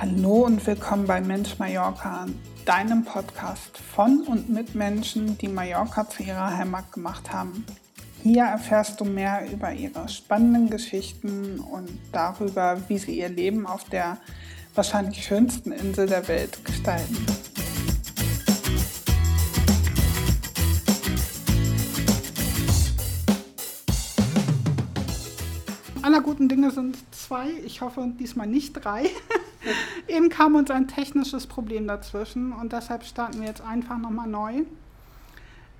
Hallo und willkommen bei Mensch Mallorca, deinem Podcast von und mit Menschen, die Mallorca zu ihrer Heimat gemacht haben. Hier erfährst du mehr über ihre spannenden Geschichten und darüber, wie sie ihr Leben auf der wahrscheinlich schönsten Insel der Welt gestalten. Aller guten Dinge sind zwei. Ich hoffe diesmal nicht drei. Eben kam uns ein technisches Problem dazwischen und deshalb starten wir jetzt einfach nochmal neu.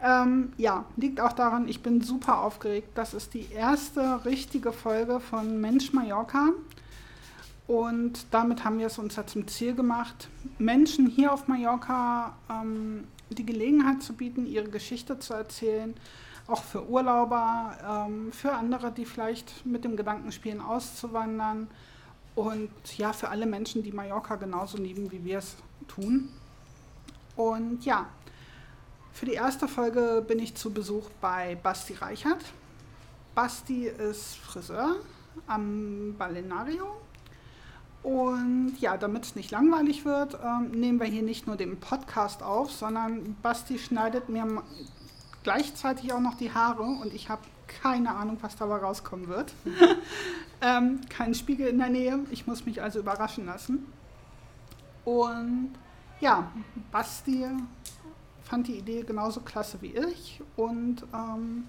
Ähm, ja, liegt auch daran, ich bin super aufgeregt. Das ist die erste richtige Folge von Mensch Mallorca. Und damit haben wir es uns ja zum Ziel gemacht, Menschen hier auf Mallorca ähm, die Gelegenheit zu bieten, ihre Geschichte zu erzählen. Auch für Urlauber, ähm, für andere, die vielleicht mit dem Gedanken spielen, auszuwandern und ja, für alle Menschen, die Mallorca genauso lieben, wie wir es tun. Und ja, für die erste Folge bin ich zu Besuch bei Basti Reichert. Basti ist Friseur am Balenario. Und ja, damit es nicht langweilig wird, ähm, nehmen wir hier nicht nur den Podcast auf, sondern Basti schneidet mir gleichzeitig auch noch die Haare und ich habe keine Ahnung, was dabei rauskommen wird. ähm, kein Spiegel in der Nähe. Ich muss mich also überraschen lassen. Und ja, Basti fand die Idee genauso klasse wie ich. Und ähm,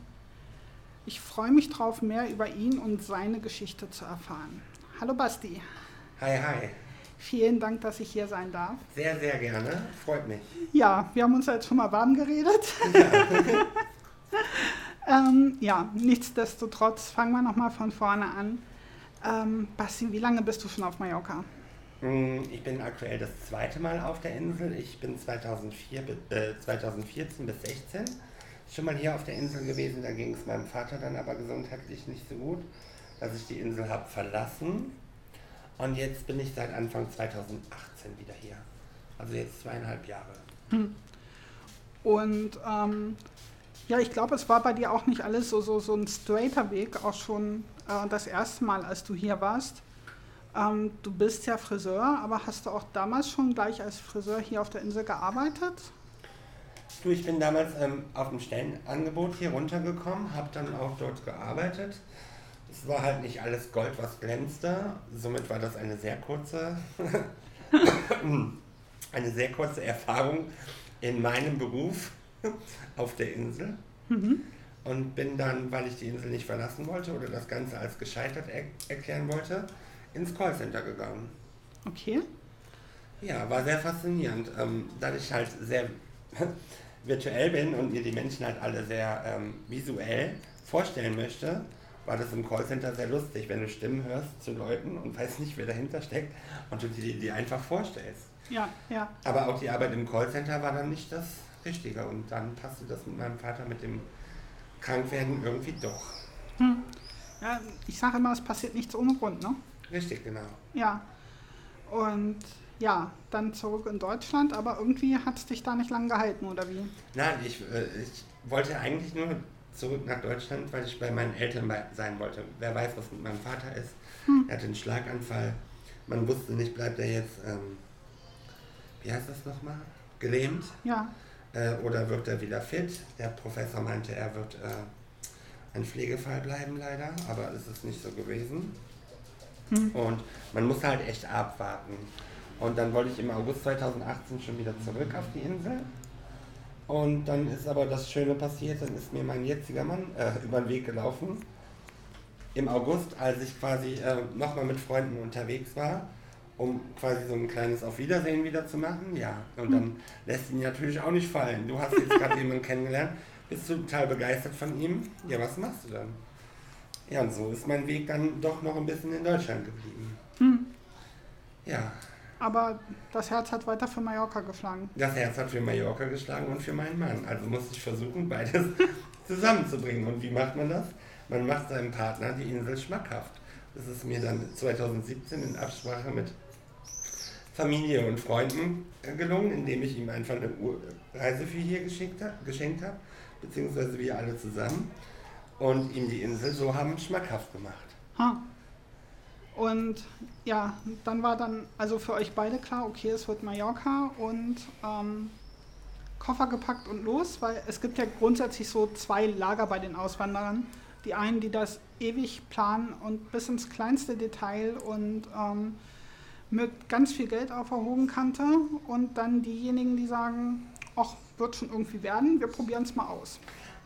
ich freue mich drauf, mehr über ihn und seine Geschichte zu erfahren. Hallo Basti. Hi, hi. Vielen Dank, dass ich hier sein darf. Sehr, sehr gerne. Freut mich. Ja, wir haben uns jetzt schon mal warm geredet. Ja. Ähm, ja, nichtsdestotrotz fangen wir nochmal von vorne an. Ähm, Basti, wie lange bist du schon auf Mallorca? Hm, ich bin aktuell das zweite Mal auf der Insel. Ich bin 2004, äh, 2014 bis 2016 schon mal hier auf der Insel gewesen. Da ging es meinem Vater dann aber gesundheitlich nicht so gut, dass ich die Insel habe verlassen. Und jetzt bin ich seit Anfang 2018 wieder hier. Also jetzt zweieinhalb Jahre. Hm. Und ähm, ja, ich glaube, es war bei dir auch nicht alles so, so, so ein straighter Weg, auch schon äh, das erste Mal, als du hier warst. Ähm, du bist ja Friseur, aber hast du auch damals schon gleich als Friseur hier auf der Insel gearbeitet? Du, ich bin damals ähm, auf ein Stellenangebot hier runtergekommen, habe dann auch dort gearbeitet. Es war halt nicht alles Gold, was glänzte. Somit war das eine sehr kurze, eine sehr kurze Erfahrung in meinem Beruf auf der Insel. Mhm. Und bin dann, weil ich die Insel nicht verlassen wollte oder das Ganze als gescheitert er erklären wollte, ins Callcenter gegangen. Okay. Ja, war sehr faszinierend. Ähm, da ich halt sehr virtuell bin und mir die Menschen halt alle sehr ähm, visuell vorstellen möchte, war das im Callcenter sehr lustig, wenn du Stimmen hörst zu Leuten und weißt nicht, wer dahinter steckt und du dir die einfach vorstellst. Ja, ja. Aber auch die Arbeit im Callcenter war dann nicht das richtiger. Und dann passte das mit meinem Vater mit dem Krankwerden irgendwie doch. Hm. Ja, ich sage immer, es passiert nichts ohne Grund, ne? Richtig, genau. Ja. Und ja, dann zurück in Deutschland, aber irgendwie hat es dich da nicht lang gehalten, oder wie? Nein, ich, äh, ich wollte eigentlich nur zurück nach Deutschland, weil ich bei meinen Eltern sein wollte. Wer weiß, was mit meinem Vater ist. Hm. Er hatte einen Schlaganfall. Man wusste nicht, bleibt er jetzt, ähm, wie heißt das nochmal? Gelähmt? Ja äh, oder wird er wieder fit? Der Professor meinte, er wird äh, ein Pflegefall bleiben leider, aber es ist nicht so gewesen. Hm. Und man muss halt echt abwarten. Und dann wollte ich im August 2018 schon wieder zurück auf die Insel. Und dann ist aber das Schöne passiert, dann ist mir mein jetziger Mann äh, über den Weg gelaufen. Im August, als ich quasi äh, nochmal mit Freunden unterwegs war um quasi so ein kleines Auf Wiedersehen wieder zu machen. Ja, und dann lässt ihn natürlich auch nicht fallen. Du hast jetzt gerade jemanden kennengelernt, bist du total begeistert von ihm. Ja, was machst du dann? Ja, und so ist mein Weg dann doch noch ein bisschen in Deutschland geblieben. Hm. Ja. Aber das Herz hat weiter für Mallorca geschlagen. Das Herz hat für Mallorca geschlagen und für meinen Mann. Also muss ich versuchen, beides zusammenzubringen. Und wie macht man das? Man macht seinem Partner die Insel schmackhaft. Das ist mir dann 2017 in Absprache mit Familie und Freunden gelungen, indem ich ihm einfach eine Reise für hier geschenkt habe, beziehungsweise wir alle zusammen und ihm die Insel so haben schmackhaft gemacht. Ha. Und ja, dann war dann also für euch beide klar, okay, es wird Mallorca und ähm, Koffer gepackt und los, weil es gibt ja grundsätzlich so zwei Lager bei den Auswanderern. Die einen, die das ewig planen und bis ins kleinste Detail und ähm, mit ganz viel Geld auf der hohen Kante und dann diejenigen, die sagen, ach, wird schon irgendwie werden, wir probieren es mal aus.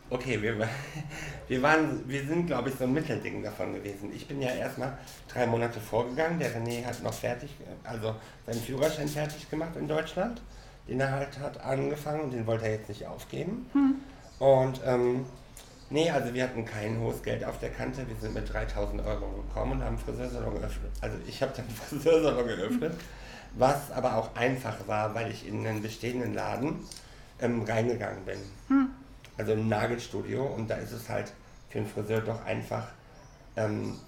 Okay, wir, wir, waren, wir sind, glaube ich, so ein Mittelding davon gewesen. Ich bin ja erstmal drei Monate vorgegangen. Der René hat noch fertig, also seinen Führerschein fertig gemacht in Deutschland, den er halt hat angefangen und den wollte er jetzt nicht aufgeben. Hm. Und ähm, nee, also wir hatten kein hohes Geld auf der Kante. Wir sind mit 3000 Euro gekommen und haben Friseursalon geöffnet. Also ich habe den Friseursalon geöffnet, was aber auch einfach war, weil ich in einen bestehenden Laden ähm, reingegangen bin. Hm also ein Nagelstudio und da ist es halt für einen Friseur doch einfach, ähm,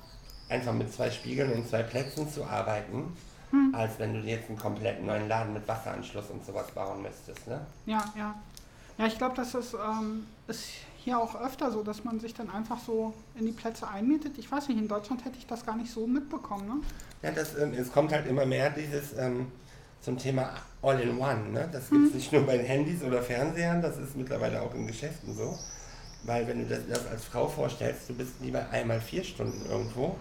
einfach mit zwei Spiegeln und zwei Plätzen zu arbeiten, hm. als wenn du jetzt einen komplett neuen Laden mit Wasseranschluss und sowas bauen müsstest. Ne? Ja, ja. Ja, ich glaube, das ist, ähm, ist hier auch öfter so, dass man sich dann einfach so in die Plätze einmietet. Ich weiß nicht, in Deutschland hätte ich das gar nicht so mitbekommen. Ne? Ja, das, ähm, es kommt halt immer mehr dieses ähm, zum Thema All-in-One. Ne? Das gibt es mhm. nicht nur bei den Handys oder Fernsehern, das ist mittlerweile auch in Geschäften so. Weil wenn du das, das als Frau vorstellst, du bist lieber einmal vier Stunden irgendwo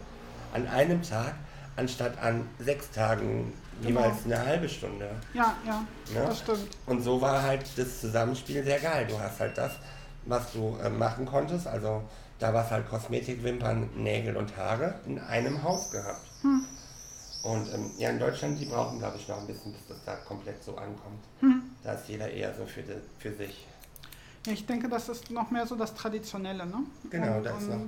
an einem Tag, anstatt an sechs Tagen jeweils genau. eine halbe Stunde. Ja, ja, ne? das stimmt. Und so war halt das Zusammenspiel sehr geil. Du hast halt das, was du äh, machen konntest, also da war es halt Kosmetik, Wimpern, Nägel und Haare in einem Haus gehabt. Hm. Und ähm, ja, in Deutschland, die brauchen, glaube ich, noch ein bisschen, bis das da komplett so ankommt. Hm. Da ist jeder eher so für, die, für sich. Ja, ich denke, das ist noch mehr so das Traditionelle, ne? Genau, und, das ist noch.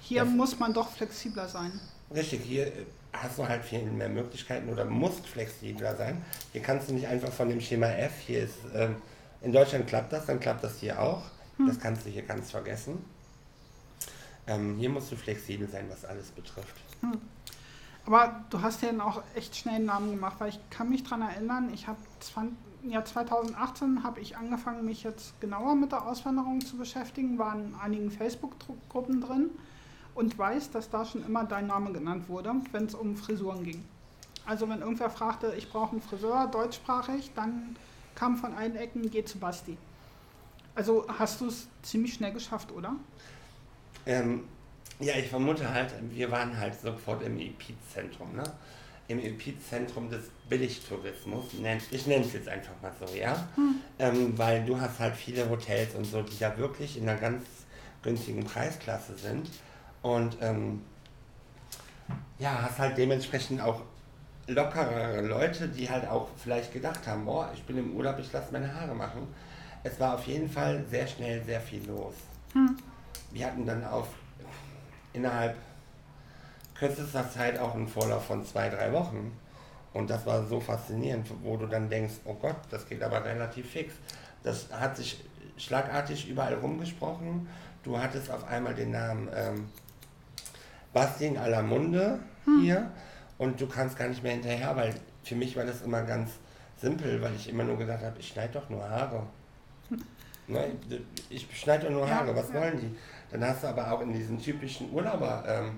Hier muss man doch flexibler sein. Richtig, hier äh, hast du halt viel mehr Möglichkeiten oder musst flexibler sein. Hier kannst du nicht einfach von dem Schema F, hier ist, ähm, in Deutschland klappt das, dann klappt das hier auch. Hm. Das kannst du hier ganz vergessen. Ähm, hier musst du flexibel sein, was alles betrifft. Hm. Aber du hast ja auch echt schnell einen Namen gemacht, weil ich kann mich daran erinnern, ich habe ja 2018 habe ich angefangen, mich jetzt genauer mit der Auswanderung zu beschäftigen, war in einigen Facebook-Gruppen drin und weiß, dass da schon immer dein Name genannt wurde, wenn es um Frisuren ging. Also wenn irgendwer fragte, ich brauche einen Friseur, deutschsprachig, dann kam von allen Ecken, geh zu Basti. Also hast du es ziemlich schnell geschafft, oder? Ähm, ja, ich vermute halt, wir waren halt sofort im Epizentrum, ne? Im Epizentrum des Billigtourismus. Ich nenne es jetzt einfach mal so, ja? Hm. Ähm, weil du hast halt viele Hotels und so, die da wirklich in einer ganz günstigen Preisklasse sind. Und ähm, ja, hast halt dementsprechend auch lockerere Leute, die halt auch vielleicht gedacht haben, boah, ich bin im Urlaub, ich lasse meine Haare machen. Es war auf jeden Fall sehr schnell sehr viel los. Hm. Wir hatten dann auf innerhalb kürzester Zeit auch einen Vorlauf von zwei, drei Wochen. Und das war so faszinierend, wo du dann denkst, oh Gott, das geht aber relativ fix. Das hat sich schlagartig überall rumgesprochen. Du hattest auf einmal den Namen ähm, la Munde hm. hier und du kannst gar nicht mehr hinterher, weil für mich war das immer ganz simpel, weil ich immer nur gedacht habe, ich schneide doch nur Haare. Ne? Ich schneide doch nur Haare, ja, was ja. wollen die? Dann hast du aber auch in diesen typischen Urlauberforen,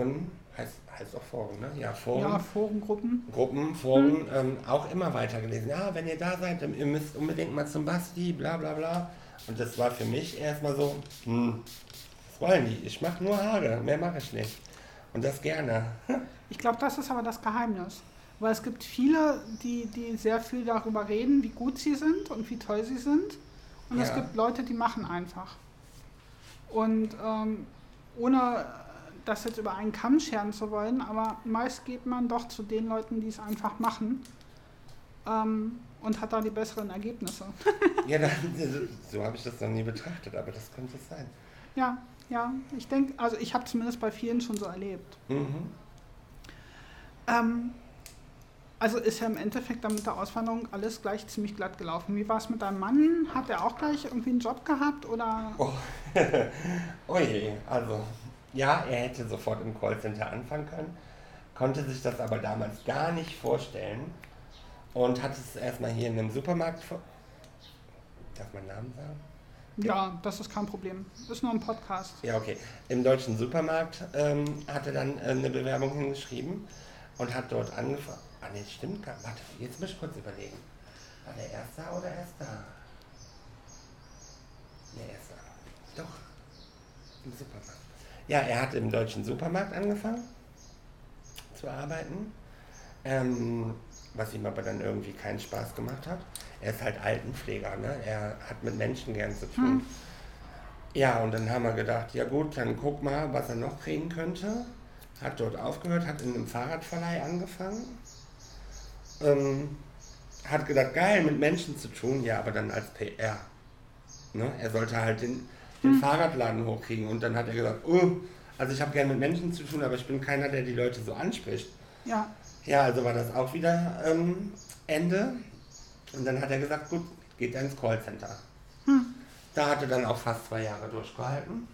ähm, heißt, heißt auch Foren, ne? Ja, Foren. Ja, Forengruppen. Gruppen, Foren, hm. ähm, auch immer weitergelesen. Ja, wenn ihr da seid, dann ihr müsst unbedingt mal zum Basti, bla bla bla. Und das war für mich erstmal so, hm, was wollen die? Ich mache nur Haare, mehr mache ich nicht. Und das gerne. ich glaube, das ist aber das Geheimnis. Weil es gibt viele, die, die sehr viel darüber reden, wie gut sie sind und wie toll sie sind. Und ja. es gibt Leute, die machen einfach. Und ähm, ohne das jetzt über einen Kamm scheren zu wollen, aber meist geht man doch zu den Leuten, die es einfach machen ähm, und hat da die besseren Ergebnisse. ja, dann, so habe ich das noch nie betrachtet, aber das könnte es sein. Ja, ja, ich denke, also ich habe zumindest bei vielen schon so erlebt. Mhm. Ähm, also ist ja im Endeffekt dann mit der Auswanderung alles gleich ziemlich glatt gelaufen. Wie war es mit deinem Mann? Hat er auch gleich irgendwie einen Job gehabt oder? Oh, oh je, also ja, er hätte sofort im Callcenter anfangen können, konnte sich das aber damals gar nicht vorstellen und hat es erstmal hier in einem Supermarkt, darf man Namen sagen? Ja, das ist kein Problem. Ist nur ein Podcast. Ja, okay. Im deutschen Supermarkt ähm, hat er dann äh, eine Bewerbung hingeschrieben und hat dort angefangen. Ah, nee, stimmt gar Warte, jetzt muss ich kurz überlegen. War der erste oder erster? Nee, erster. Doch. Im Supermarkt. Ja, er hat im deutschen Supermarkt angefangen zu arbeiten. Ähm, was ihm aber dann irgendwie keinen Spaß gemacht hat. Er ist halt Altenpfleger, ne? Er hat mit Menschen gern zu tun. Hm. Ja, und dann haben wir gedacht, ja gut, dann guck mal, was er noch kriegen könnte. Hat dort aufgehört, hat in einem Fahrradverleih angefangen. Ähm, hat gedacht, geil, mit Menschen zu tun, ja, aber dann als PR. Ne? Er sollte halt den, den hm. Fahrradladen hochkriegen und dann hat er gesagt, oh, also ich habe gerne mit Menschen zu tun, aber ich bin keiner, der die Leute so anspricht. Ja. Ja, also war das auch wieder ähm, Ende. Und dann hat er gesagt, gut, geht er ins Callcenter. Hm. Da hat er dann auch fast zwei Jahre durchgehalten.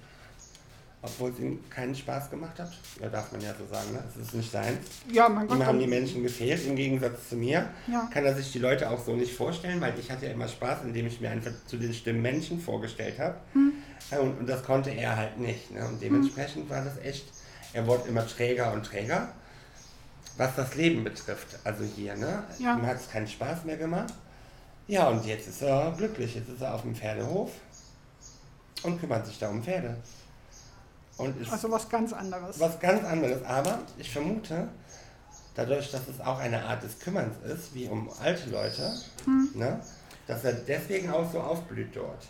Obwohl es ihm keinen Spaß gemacht hat. Ja, darf man ja so sagen, ne? Es ist nicht sein. Ja, mein Gott. Ihm haben die Menschen gefehlt, im Gegensatz zu mir. Ja. Kann er sich die Leute auch so nicht vorstellen, weil ich hatte ja immer Spaß, indem ich mir einfach zu den Stimmen Menschen vorgestellt habe. Hm. Und, und, das konnte er halt nicht. Ne? Und dementsprechend hm. war das echt, er wurde immer träger und träger was das Leben betrifft. Also hier, ne? Ja. Ihm hat es keinen Spaß mehr gemacht. Ja, und jetzt ist er glücklich. Jetzt ist er auf dem Pferdehof und kümmert sich da um Pferde. Und also was ganz anderes. Was ganz anderes. Aber ich vermute, dadurch, dass es auch eine Art des Kümmerns ist, wie um alte Leute, hm. ne, dass er deswegen auch so aufblüht dort.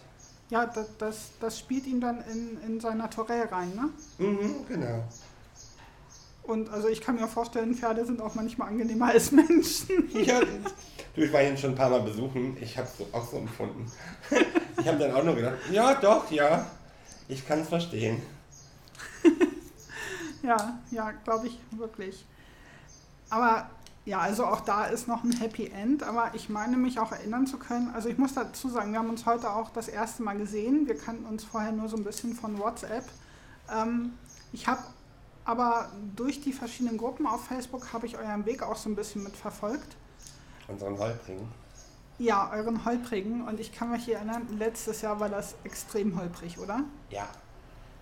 Ja, das, das, das spielt ihn dann in, in sein Naturell rein, ne? Mhm, genau. Und also ich kann mir vorstellen, Pferde sind auch manchmal angenehmer als Menschen. Ja, du, ich war ihn schon ein paar Mal besuchen. Ich habe es auch so empfunden. Ich habe dann auch nur gedacht, ja, doch, ja, ich kann es verstehen. ja, ja, glaube ich wirklich. Aber ja, also auch da ist noch ein Happy End, aber ich meine mich auch erinnern zu können. Also ich muss dazu sagen, wir haben uns heute auch das erste Mal gesehen. Wir kannten uns vorher nur so ein bisschen von WhatsApp. Ähm, ich habe aber durch die verschiedenen Gruppen auf Facebook habe ich euren Weg auch so ein bisschen mitverfolgt. Unseren Holprigen? Ja, euren Holprigen. Und ich kann mich hier erinnern, letztes Jahr war das extrem holprig, oder? Ja.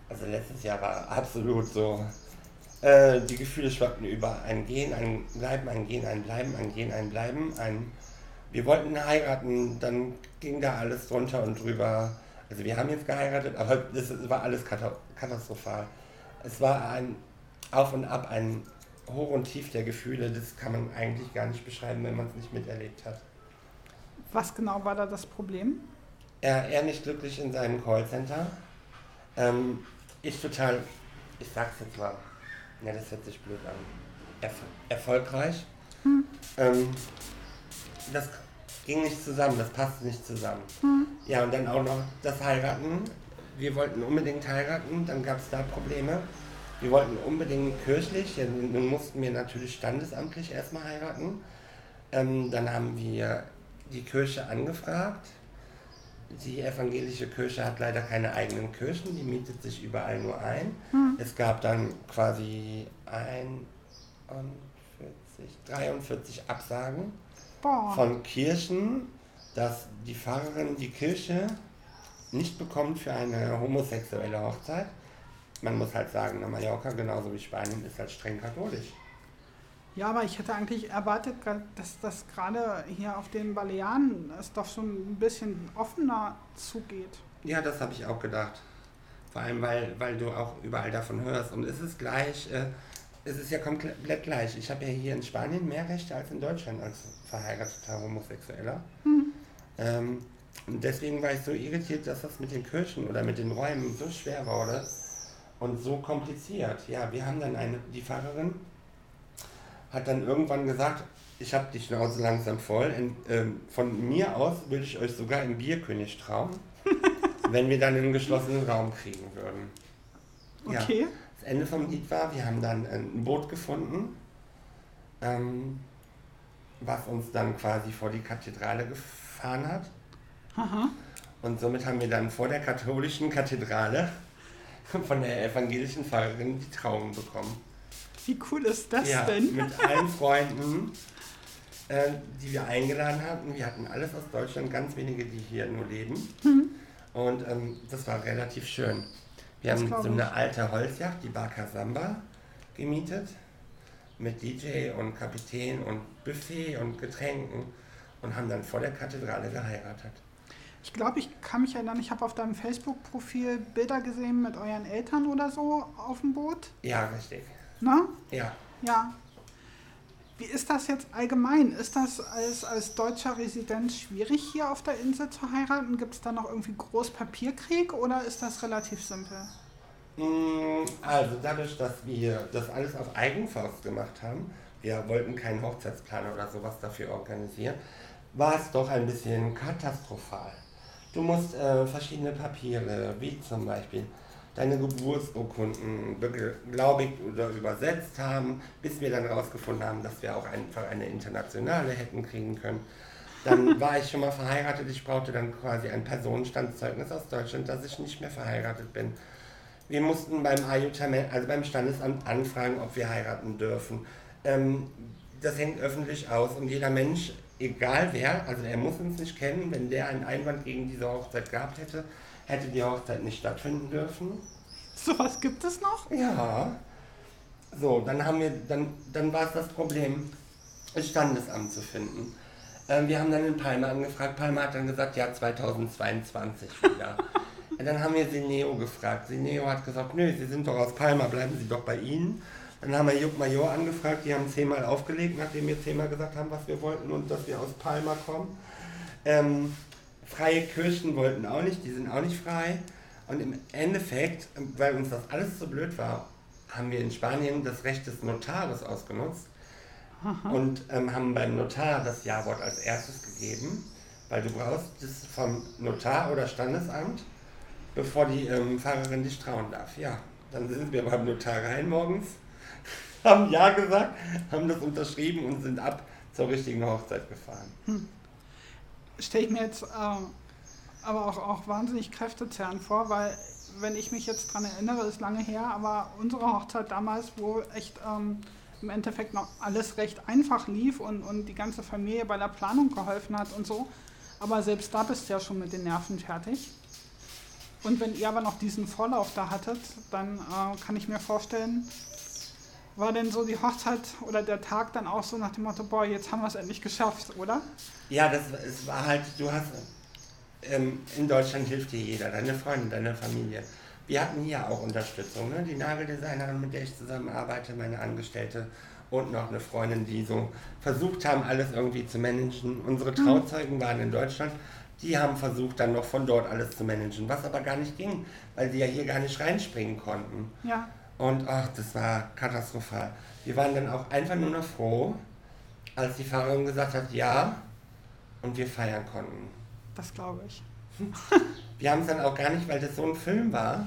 Also letztes Jahr war absolut so. Äh, die Gefühle schwappten über ein Gehen, ein Bleiben, ein Gehen, ein Bleiben, ein Gehen, ein Bleiben. Ein wir wollten heiraten, dann ging da alles drunter und drüber. Also wir haben jetzt geheiratet, aber es war alles katastrophal. Es war ein auf und ab, ein Hoch und Tief der Gefühle, das kann man eigentlich gar nicht beschreiben, wenn man es nicht miterlebt hat. Was genau war da das Problem? Er, er nicht glücklich in seinem Callcenter. Ähm, ich total, ich sag's jetzt mal, ja, das hört sich blöd an. Erf erfolgreich. Hm. Ähm, das ging nicht zusammen, das passte nicht zusammen. Hm. Ja, und dann auch noch das Heiraten. Wir wollten unbedingt heiraten, dann gab es da Probleme. Wir wollten unbedingt kirchlich, ja, nun mussten wir natürlich standesamtlich erstmal heiraten. Ähm, dann haben wir die Kirche angefragt. Die evangelische Kirche hat leider keine eigenen Kirchen, die mietet sich überall nur ein. Hm. Es gab dann quasi 41, 43 Absagen Boah. von Kirchen, dass die Pfarrerin die Kirche nicht bekommt für eine homosexuelle Hochzeit man muss halt sagen, Mallorca, genauso wie Spanien, ist halt streng katholisch. Ja, aber ich hätte eigentlich erwartet, dass das gerade hier auf den Balearen es doch schon ein bisschen offener zugeht. Ja, das habe ich auch gedacht. Vor allem, weil, weil du auch überall davon hörst. Und es ist gleich, äh, es ist ja komplett gleich. Ich habe ja hier in Spanien mehr Rechte als in Deutschland als verheirateter Homosexueller. Hm. Ähm, und deswegen war ich so irritiert, dass das mit den Kirchen oder mit den Räumen so schwer wurde und so kompliziert. Ja, wir haben dann eine, die Pfarrerin hat dann irgendwann gesagt, ich habe die Schnauze langsam voll. In, ähm, von mir aus würde ich euch sogar im Bierkönig trauen, wenn wir dann einen geschlossenen Raum kriegen würden. Okay. Ja, das Ende vom Lied war, wir haben dann ein Boot gefunden, ähm, was uns dann quasi vor die Kathedrale gefahren hat. Aha. Und somit haben wir dann vor der katholischen Kathedrale von der evangelischen Pfarrerin die Trauung bekommen. Wie cool ist das ja, denn? Mit allen Freunden, äh, die wir eingeladen hatten. Wir hatten alles aus Deutschland, ganz wenige, die hier nur leben. Mhm. Und ähm, das war relativ schön. Wir Das haben so eine alte Holzjacht, die Barca Samba, gemietet. Mit DJ und Kapitän und Buffet und Getränken. Und haben dann vor der Kathedrale geheiratet. Ich glaube, ich kann mich erinnern, ich habe auf deinem Facebook-Profil Bilder gesehen mit euren Eltern oder so auf dem Boot. Ja, richtig. Ne? Ja. Ja. Wie ist das jetzt allgemein? Ist das als, als deutscher Resident schwierig, hier auf der Insel zu heiraten? Gibt es da noch irgendwie groß Papierkrieg oder ist das relativ simpel? Mm, Also dadurch, dass wir das alles auf Eigenfaust gemacht haben, wir wollten keinen Hochzeitsplaner oder sowas dafür organisieren, war es doch ein bisschen katastrophal. Du musst äh, verschiedene Papiere, wie zum Beispiel deine Geburtsurkunden beglaubigt oder übersetzt haben, bis wir dann herausgefunden haben, dass wir auch einfach eine internationale hätten kriegen können. Dann war ich schon mal verheiratet, ich brauchte dann quasi ein Personenstandszeugnis aus Deutschland, dass ich nicht mehr verheiratet bin. Wir mussten beim Ayutthaya, also beim Standesamt anfragen, ob wir heiraten dürfen. Ähm, das hängt öffentlich aus und jeder Mensch, egal wer, also er muss uns nicht kennen, wenn der einen Einwand gegen diese Hochzeit gehabt hätte, hätte die Hochzeit nicht stattfinden dürfen. Sowas gibt es noch? Ja. So, dann haben wir, dann, dann war es das Problem, das Standesamt zu finden. Ähm, wir haben dann in Palma angefragt. Palma hat dann gesagt, ja, 2022 wieder. Dann haben wir Sineo gefragt. Sineo hat gesagt, nö, Sie sind doch aus Palma, bleiben Sie doch bei Ihnen. Dann haben wir Jupp Major angefragt, die haben zehnmal aufgelegt, nachdem wir zehnmal gesagt haben, was wir wollten und dass wir aus Palma kommen. Ähm, freie Kirchen wollten auch nicht, die sind auch nicht frei. Und im Endeffekt, weil uns das alles so blöd war, haben wir in Spanien das Recht des Notares ausgenutzt und ähm, haben beim Notar das Ja-Wort als erstes gegeben, weil du brauchst das vom Notar oder Standesamt, bevor die ähm, Fahrerin dich trauen darf. Ja, dann sind wir beim Notar rein morgens, haben Ja gesagt, haben das unterschrieben und sind ab zur richtigen Hochzeit gefahren. Stelle ich mir jetzt äh, aber auch, auch wahnsinnig kräftezehrend vor, weil wenn ich mich jetzt dran erinnere, ist lange her, aber unsere Hochzeit damals, wo echt ähm, im Endeffekt noch alles recht einfach lief und, und die ganze Familie bei der Planung geholfen hat und so. Aber selbst da bist du ja schon mit den Nerven fertig. Und wenn ihr aber noch diesen Vorlauf da hattet, dann äh, kann ich mir vorstellen, war denn so die Hochzeit oder der Tag dann auch so nach dem Motto, boah, jetzt haben wir es endlich geschafft, oder? Ja, das es war halt, du hast, ähm, in Deutschland hilft dir jeder, deine Freunde, deine Familie. Wir hatten hier auch Unterstützung, ne? die Nageldesignerin, mit der ich zusammenarbeite, meine Angestellte und noch eine Freundin, die so versucht haben, alles irgendwie zu managen. Unsere Trauzeugen waren in Deutschland, die haben versucht, dann noch von dort alles zu managen, was aber gar nicht ging, weil sie ja hier gar nicht reinspringen konnten. Ja, Und ach, das war katastrophal. Wir waren dann auch einfach nur noch froh, als die Fahrerin gesagt hat, ja, und wir feiern konnten. das glaube ich. Wir haben es dann auch gar nicht, weil das so ein Film war.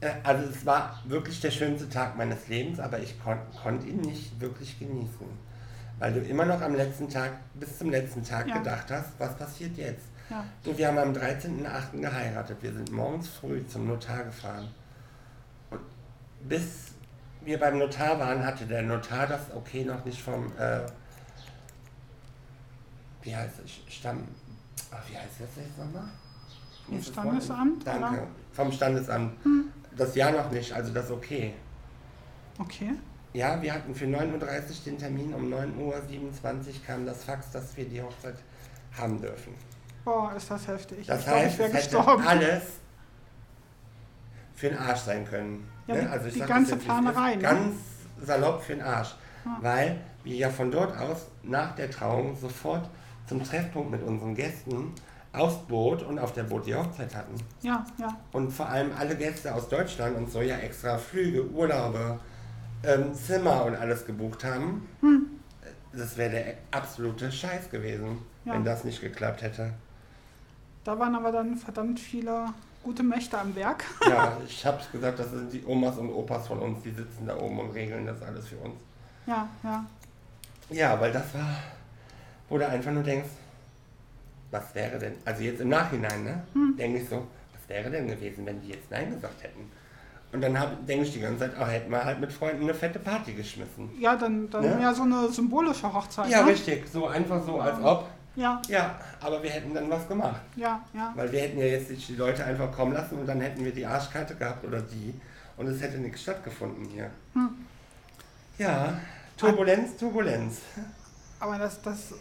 Äh, Also es war wirklich der schönste Tag meines Lebens, aber ich kon konnte ihn nicht wirklich genießen. Weil du immer noch am letzten Tag, bis zum letzten Tag Ja. gedacht hast, was passiert jetzt? Ja. Du, wir haben am 13.08. geheiratet. Wir sind morgens früh zum Notar gefahren. Bis wir beim Notar waren, hatte der Notar das okay noch nicht vom, äh, wie heißt es, Stamm, ach, wie heißt das jetzt nochmal? Vom Standesamt, Danke, oder? vom Standesamt. Das Jahr noch nicht, also das okay. Okay. Ja, wir hatten für 9.30 Uhr den Termin, um 9.27 Uhr kam das Fax, dass wir die Hochzeit haben dürfen. Boah, ist das heftig. Das ich heißt, ich wäre gestorben. alles für den Arsch sein können. Ja, ne? die- also ich die sag ganze das jetzt, Planerei, ne? Ganz salopp für den Arsch. Ja. Weil wir ja von dort aus nach der Trauung sofort zum Treffpunkt mit unseren Gästen aufs Boot und auf der Boot die Hochzeit hatten. Ja, ja. Und vor allem alle Gäste aus Deutschland und so ja extra Flüge, Urlaube, ähm, Zimmer und alles gebucht haben. Das wäre der absolute Scheiß gewesen, Hm. Ja. wenn das nicht geklappt hätte. Da waren aber dann verdammt viele gute Mächte am Werk. Ja, ich hab's gesagt, das sind die Omas und Opas von uns, die sitzen da oben und regeln das alles für uns. Ja, ja. Ja, weil das war, wo du einfach nur denkst, was wäre denn, also jetzt im Nachhinein, ne, Hm. denke ich so, was wäre denn gewesen, wenn die jetzt Nein gesagt hätten? Und dann denke ich die ganze Zeit, oh, hätten wir halt mit Freunden eine fette Party geschmissen. Ja, dann, dann Ne? ja so eine symbolische Hochzeit. Ja, ne? richtig, so einfach so, als ob, Ja. Ja, aber wir hätten dann was gemacht. Ja, ja. Weil wir hätten ja jetzt die Leute einfach kommen lassen und dann hätten wir die Arschkarte gehabt oder die und es hätte nichts stattgefunden hier. Hm. Ja, Turbulenz, Turbulenz. Aber das, das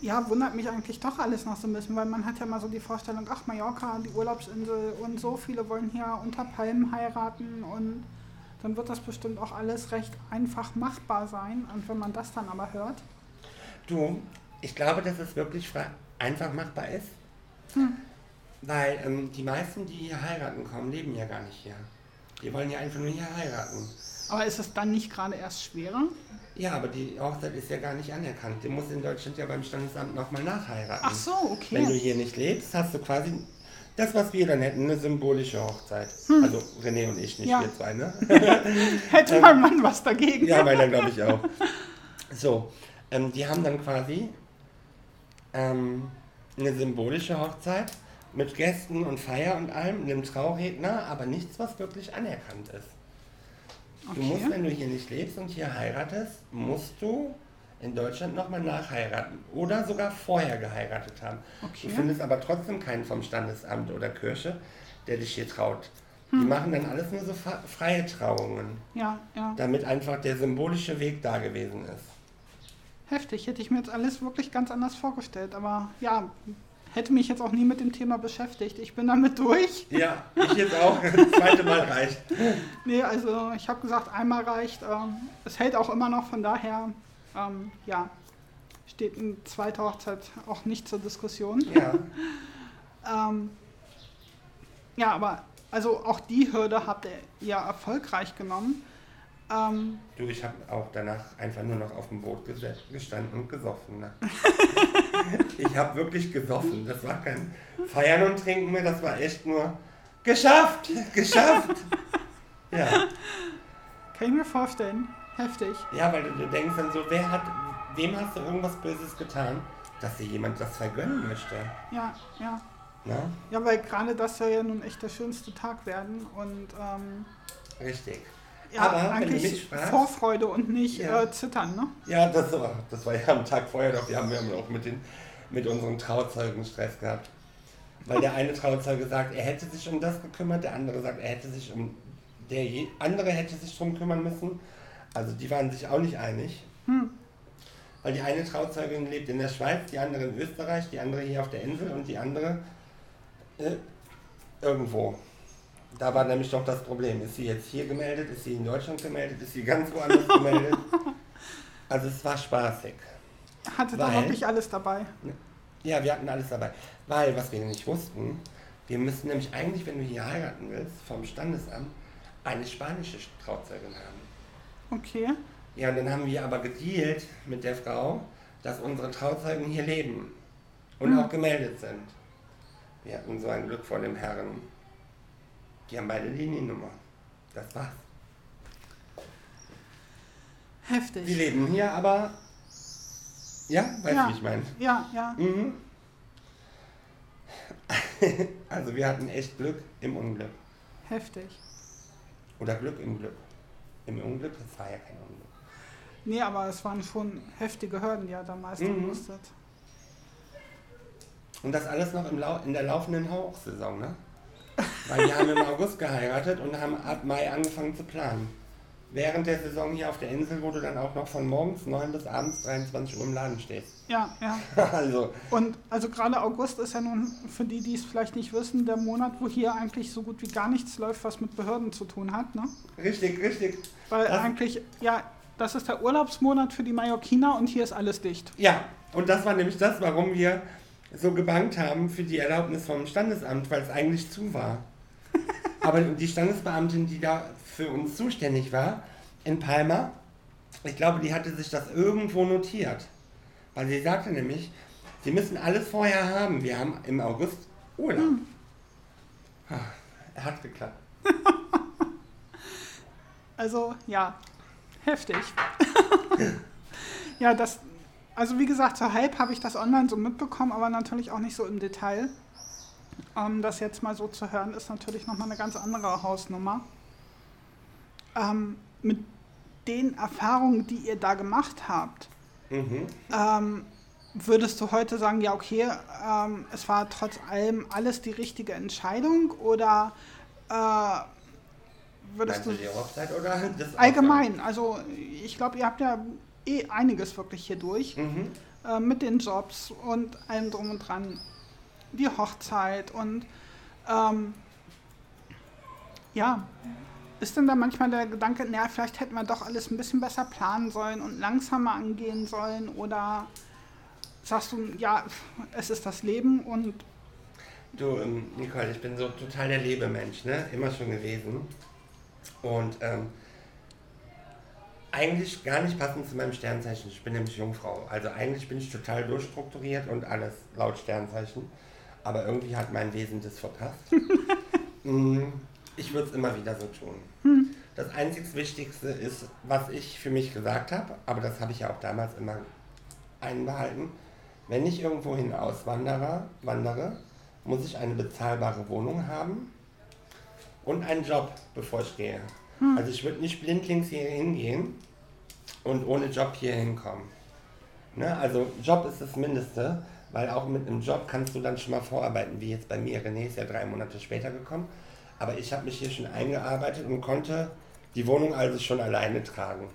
ja, wundert mich eigentlich doch alles noch so ein bisschen, weil man hat ja mal so die Vorstellung, ach Mallorca, die Urlaubsinsel und so viele wollen hier unter Palmen heiraten und dann wird das bestimmt auch alles recht einfach machbar sein. Und wenn man das dann aber hört. Du, ich glaube, dass es wirklich einfach machbar ist. Hm. Weil ähm, die meisten, die hier heiraten kommen, leben ja gar nicht hier. Die wollen ja einfach nur hier heiraten. Aber ist es dann nicht gerade erst schwerer? Ja, aber die Hochzeit ist ja gar nicht anerkannt. Du musst in Deutschland ja beim Standesamt nochmal nachheiraten. Ach so, okay. Wenn du hier nicht lebst, hast du quasi das, was wir dann hätten, eine symbolische Hochzeit. Hm. Also René und ich, nicht ja. wir zwei, ne? Hätte mein Mann was dagegen. Ja, meiner glaube ich auch. So, ähm, die haben dann quasi ähm, eine symbolische Hochzeit mit Gästen und Feier und allem, einem Trauredner, aber nichts, was wirklich anerkannt ist. Okay. Du musst, wenn du hier nicht lebst und hier heiratest, musst du in Deutschland nochmal nachheiraten oder sogar vorher geheiratet haben. Okay. Du findest aber trotzdem keinen vom Standesamt oder Kirche, der dich hier traut. Hm. Die machen dann alles nur so freie Trauungen. Ja, ja. Damit einfach der symbolische Weg da gewesen ist. Heftig, hätte ich mir jetzt alles wirklich ganz anders vorgestellt. Aber ja, hätte mich jetzt auch nie mit dem Thema beschäftigt. Ich bin damit durch. Ja, ich jetzt auch. Das zweite Mal reicht. nee, also ich habe gesagt, einmal reicht. Ähm, es hält auch immer noch, von daher, ähm, ja, steht eine zweite Hochzeit auch nicht zur Diskussion. Ja. ähm, ja, aber also auch die Hürde habt ihr ja erfolgreich genommen. Ähm, du, ich habe auch danach einfach nur noch auf dem Boot gestanden und gesoffen. Ne? ich habe wirklich gesoffen. Das war kein Feiern und Trinken mehr, das war echt nur geschafft, geschafft. ja. Kann ich mir vorstellen. Heftig. Ja, weil du, du denkst dann so, wer hat, wem hast du irgendwas Böses getan, dass dir jemand das vergönnen möchte? Ja, ja. Na? Ja, weil gerade das soll ja nun echt der schönste Tag werden und ähm, Richtig ja, aber eigentlich wenn du mich fragst, Vorfreude und nicht ja. äh, Zittern, ne? Ja, das war, das war ja am Tag vorher doch, wir haben ja auch mit, den, mit unseren Trauzeugen Stress gehabt. Weil der eine Trauzeuge sagt, er hätte sich um das gekümmert, der andere sagt, er hätte sich um, der andere hätte sich darum kümmern müssen. Also die waren sich auch nicht einig. Hm. Weil die eine Trauzeugin lebt in der Schweiz, die andere in Österreich, die andere hier auf der Insel und die andere äh, irgendwo. Da war nämlich doch das Problem. Ist sie jetzt hier gemeldet? Ist sie in Deutschland gemeldet? Ist sie ganz woanders gemeldet? Also es war spaßig. Hatte da wirklich alles dabei? Ja, wir hatten alles dabei. Weil, was wir nicht wussten, wir müssen nämlich eigentlich, wenn du hier heiraten willst, vom Standesamt, eine spanische Trauzeugin haben. Okay. Ja, und dann haben wir aber gedealt mit der Frau, dass unsere Trauzeugen hier leben und hm. auch gemeldet sind. Wir hatten so ein Glück vor dem Herrn. Die haben beide Liniennummer. Das war's. Heftig. Die leben hier, aber. Ja, weißt ja. du, wie ich meine? Ja, ja. Mhm. also, wir hatten echt Glück im Unglück. Heftig. Oder Glück im Glück. Im Unglück, das war ja kein Unglück. Nee, aber es waren schon heftige Hürden, die er da meistern mhm. musstet. Und das alles noch im Lau in der laufenden Hochsaison, ne? Weil wir haben im August geheiratet und haben ab Mai angefangen zu planen. Während der Saison hier auf der Insel, wo du dann auch noch von morgens 9 bis abends 23 Uhr im Laden stehst. Ja, ja. also. Und also gerade August ist ja nun, für die, die es vielleicht nicht wissen, der Monat, wo hier eigentlich so gut wie gar nichts läuft, was mit Behörden zu tun hat, ne? Richtig, richtig. Weil das eigentlich, ja, das ist der Urlaubsmonat für die Mallorquiner und hier ist alles dicht. Ja, und das war nämlich das, warum wir so gebankt haben für die Erlaubnis vom Standesamt, weil es eigentlich zu war. Aber die Standesbeamtin, die da für uns zuständig war, in Palma, ich glaube, die hatte sich das irgendwo notiert. Weil sie sagte nämlich, sie müssen alles vorher haben. Wir haben im August Urlaub. Hm. Hat geklappt. also, ja, heftig. ja, das, also wie gesagt, zur Halb habe ich das online so mitbekommen, aber natürlich auch nicht so im Detail. Ähm, das jetzt mal so zu hören, ist natürlich nochmal eine ganz andere Hausnummer. Ähm, mit den Erfahrungen, die ihr da gemacht habt, mhm. ähm, würdest du heute sagen, ja, okay, ähm, es war trotz allem alles die richtige Entscheidung oder äh, würdest Meinst du die Hochzeit oder allgemein? Also ich glaube, ihr habt ja eh einiges wirklich hier durch Mhm. äh, mit den Jobs und allem drum und dran. Die Hochzeit und ähm, ja, ist denn da manchmal der Gedanke, naja, vielleicht hätten wir doch alles ein bisschen besser planen sollen und langsamer angehen sollen oder sagst du, ja, es ist das Leben und Du, ähm, Nicole, ich bin so total der Lebemensch, ne? Immer schon gewesen. Und ähm, eigentlich gar nicht passend zu meinem Sternzeichen. Ich bin nämlich Jungfrau. Also eigentlich bin ich total durchstrukturiert und alles laut Sternzeichen. Aber irgendwie hat mein Wesen das verpasst. Mm, ich würde es immer wieder so tun. Das einzig Wichtigste ist, was ich für mich gesagt habe, aber das habe ich ja auch damals immer einbehalten. Wenn ich irgendwohin auswandere, wandere, muss ich eine bezahlbare Wohnung haben und einen Job, bevor ich gehe. Also ich würde nicht blindlings hier hingehen und ohne Job hier hinkommen. Ne? Also Job ist das Mindeste, weil auch mit einem Job kannst du dann schon mal vorarbeiten, wie jetzt bei mir. René ist ja drei Monate später gekommen, aber ich habe mich hier schon eingearbeitet und konnte die Wohnung also schon alleine tragen.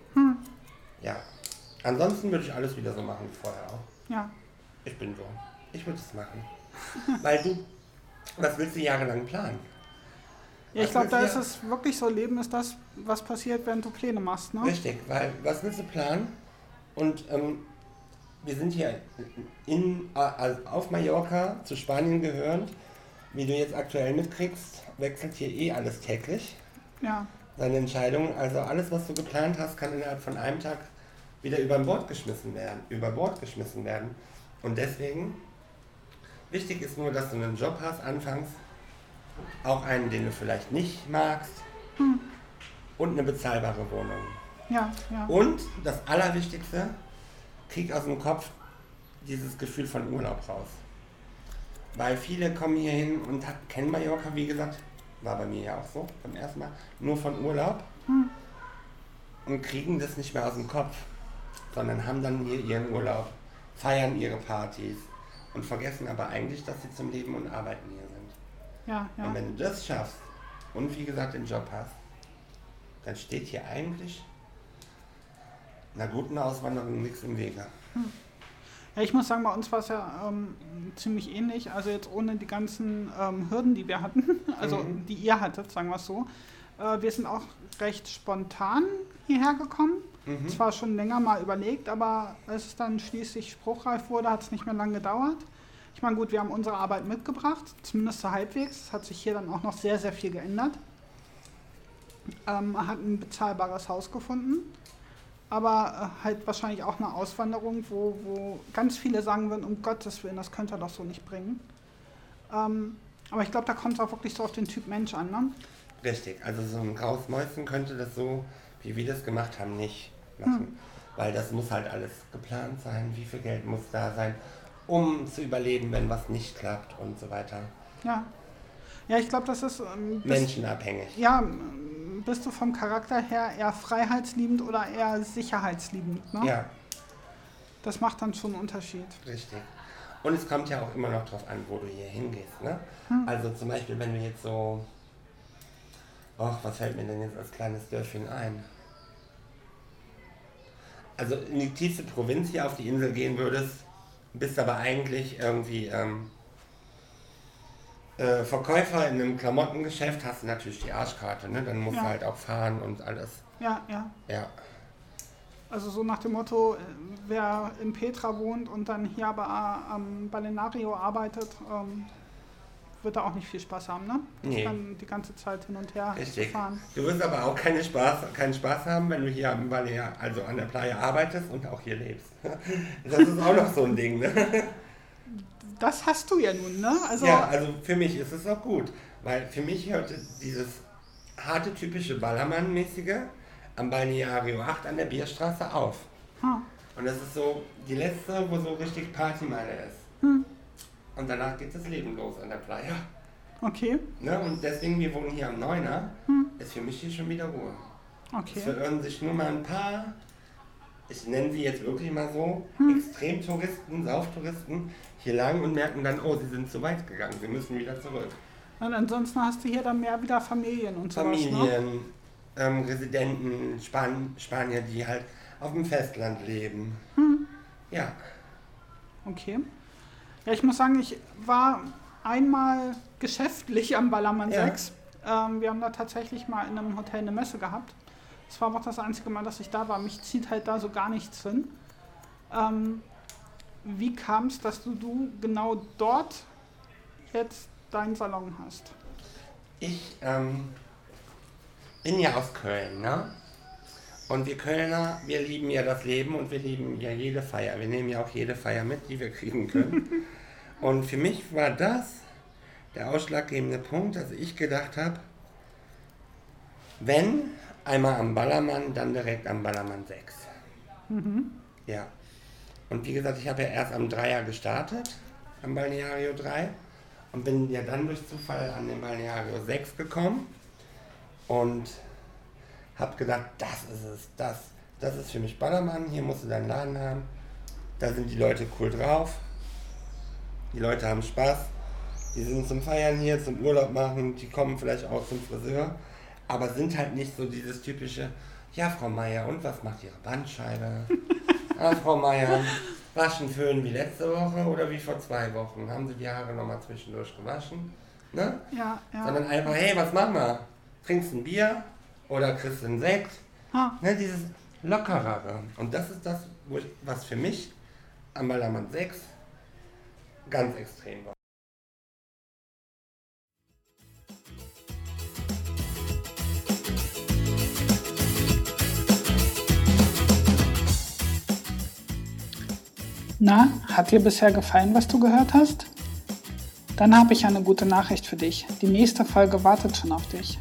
Ja. Ansonsten würde ich alles wieder so machen wie vorher auch. ja, Ich bin so. Ich würde es machen. Weil du, was willst du jahrelang planen? ja ich glaube, da ist es wirklich so, Leben ist das, was passiert, wenn du Pläne machst, ne? Richtig, weil was willst du planen? Und ähm, wir sind hier in, also auf Mallorca zu Spanien gehörend. Wie du jetzt aktuell mitkriegst, wechselt hier eh alles täglich. Ja, Deine Entscheidungen, also alles, was du geplant hast, kann innerhalb von einem Tag wieder über Bord geschmissen werden. Über Bord geschmissen werden. Und deswegen, wichtig ist nur, dass du einen Job hast anfangs, auch einen, den du vielleicht nicht magst, und eine bezahlbare Wohnung. ja, ja. Und das Allerwichtigste, krieg aus dem Kopf dieses Gefühl von Urlaub raus. Weil viele kommen hier hin und hat, kennen Mallorca, wie gesagt, war bei mir ja auch so beim ersten Mal, nur von Urlaub und kriegen das nicht mehr aus dem Kopf, sondern haben dann hier ihren Urlaub, feiern ihre Partys und vergessen aber eigentlich, dass sie zum Leben und Arbeiten hier sind. ja, ja. Und wenn du das schaffst und wie gesagt den Job hast, dann steht hier eigentlich einer guten Auswanderung nichts im Wege. Ja, ich muss sagen, bei uns war es ja ähm, ziemlich ähnlich. Also jetzt ohne die ganzen ähm, Hürden, die wir hatten, also Mhm. die ihr hattet, sagen wir es so. Äh, wir sind auch recht spontan hierher gekommen. Mhm. Zwar schon länger mal überlegt, aber als es dann schließlich spruchreif wurde, hat es nicht mehr lange gedauert. Ich meine, gut, wir haben unsere Arbeit mitgebracht, zumindest so halbwegs. Es hat sich hier dann auch noch sehr, sehr viel geändert. Ähm, hat ein bezahlbares Haus gefunden, aber äh, halt wahrscheinlich auch eine Auswanderung, wo, wo ganz viele sagen würden, um Gottes Willen, das könnte er doch so nicht bringen. Ähm, aber ich glaube, da kommt es auch wirklich so auf den Typ Mensch an. Ne? Richtig, also so ein graues Mäuschen könnte das so, wie wir das gemacht haben, nicht machen. Weil das muss halt alles geplant sein, wie viel Geld muss da sein, um zu überleben, wenn was nicht klappt und so weiter. Ja. Ja, ich glaube, das ist. Ähm, Menschenabhängig. Ja, bist du vom Charakter her eher freiheitsliebend oder eher sicherheitsliebend? Ne? Ja, Das macht dann schon einen Unterschied. richtig. Und es kommt ja auch immer noch drauf an, wo du hier hingehst. Ne? Also zum Beispiel, wenn du jetzt so, ach, was fällt mir denn jetzt als kleines Dörfchen ein? Also in die tiefste Provinz hier auf die Insel gehen würdest, bist aber eigentlich irgendwie ähm, äh, Verkäufer in einem Klamottengeschäft, hast du natürlich die Arschkarte, ne? Dann musst Ja. du halt auch fahren und alles. Ja, ja. Ja, Also so nach dem Motto, äh, wer in Petra wohnt und dann hier aber äh, am Balenario arbeitet, ähm, wird da auch nicht viel Spaß haben, ne? Nee. Dann die ganze Zeit hin und her richtig. fahren. Du wirst aber auch keine Spaß, keinen Spaß haben, wenn du hier am Balea, also an der Playa arbeitest und auch hier lebst. Das ist auch noch so ein Ding, ne? Das hast du ja nun, ne? Also, Ja, also für mich ist es auch gut, weil für mich hörte dieses harte, typische Ballermann-mäßige am Balneario 8 an der Bierstraße auf. hm, Und das ist so die letzte, wo so richtig Partymeile ist. Und danach geht das Leben los an der Playa. okay, Ne? Und deswegen, wir wohnen hier am Neuner, ist für mich hier schon wieder Ruhe. Es okay. verirren sich nur mal ein paar ich nenne sie jetzt wirklich mal so, hm. Extremtouristen, Sauftouristen hier lang und merken dann, oh, sie sind zu weit gegangen, sie müssen wieder zurück. Und ansonsten hast du hier dann mehr wieder Familien und sowas, ne? Familien, ne? ähm, Residenten, Span Spanier, die halt auf dem Festland leben. Hm. Ja. Okay. Ja, ich muss sagen, ich war einmal geschäftlich am Ballermann ja. 6. Ähm, wir haben da tatsächlich mal in einem Hotel eine Messe gehabt. Das war auch das einzige Mal, dass ich da war. Mich zieht halt da so gar nichts hin. Ähm, wie kam es, dass du, du genau dort jetzt deinen Salon hast? Ich ähm, bin ja aus Köln, ne? Und wir Kölner, wir lieben ja das Leben und wir lieben ja jede Feier. Wir nehmen ja auch jede Feier mit, die wir kriegen können. und für mich war das der ausschlaggebende Punkt, dass ich gedacht habe, wenn einmal am Ballermann, dann direkt am Ballermann 6. Mhm. Ja. Und wie gesagt, ich habe ja erst am Dreier gestartet, am Balneario 3 und bin ja dann durch Zufall an den Balneario 6 gekommen und habe gedacht, das ist es, das, das ist für mich Ballermann, hier musst du deinen Laden haben, da sind die Leute cool drauf, die Leute haben Spaß, die sind zum Feiern hier, zum Urlaub machen, die kommen vielleicht auch zum Friseur, aber sind halt nicht so dieses typische, ja Frau Meier, und was macht Ihre Bandscheibe? ah, Frau Meier, waschen, föhnen wie letzte Woche oder wie vor zwei Wochen? Haben Sie die Haare nochmal zwischendurch gewaschen? Ne? Ja, ja. Sondern einfach, hey, was machen wir? Trinkst ein Bier oder kriegst einen Sekt? Ha. Ne, dieses Lockerere. Und das ist das, was für mich am Ballermann 6 ganz extrem war. Na, hat dir bisher gefallen, was du gehört hast? Dann habe ich eine gute Nachricht für dich. Die nächste Folge wartet schon auf dich.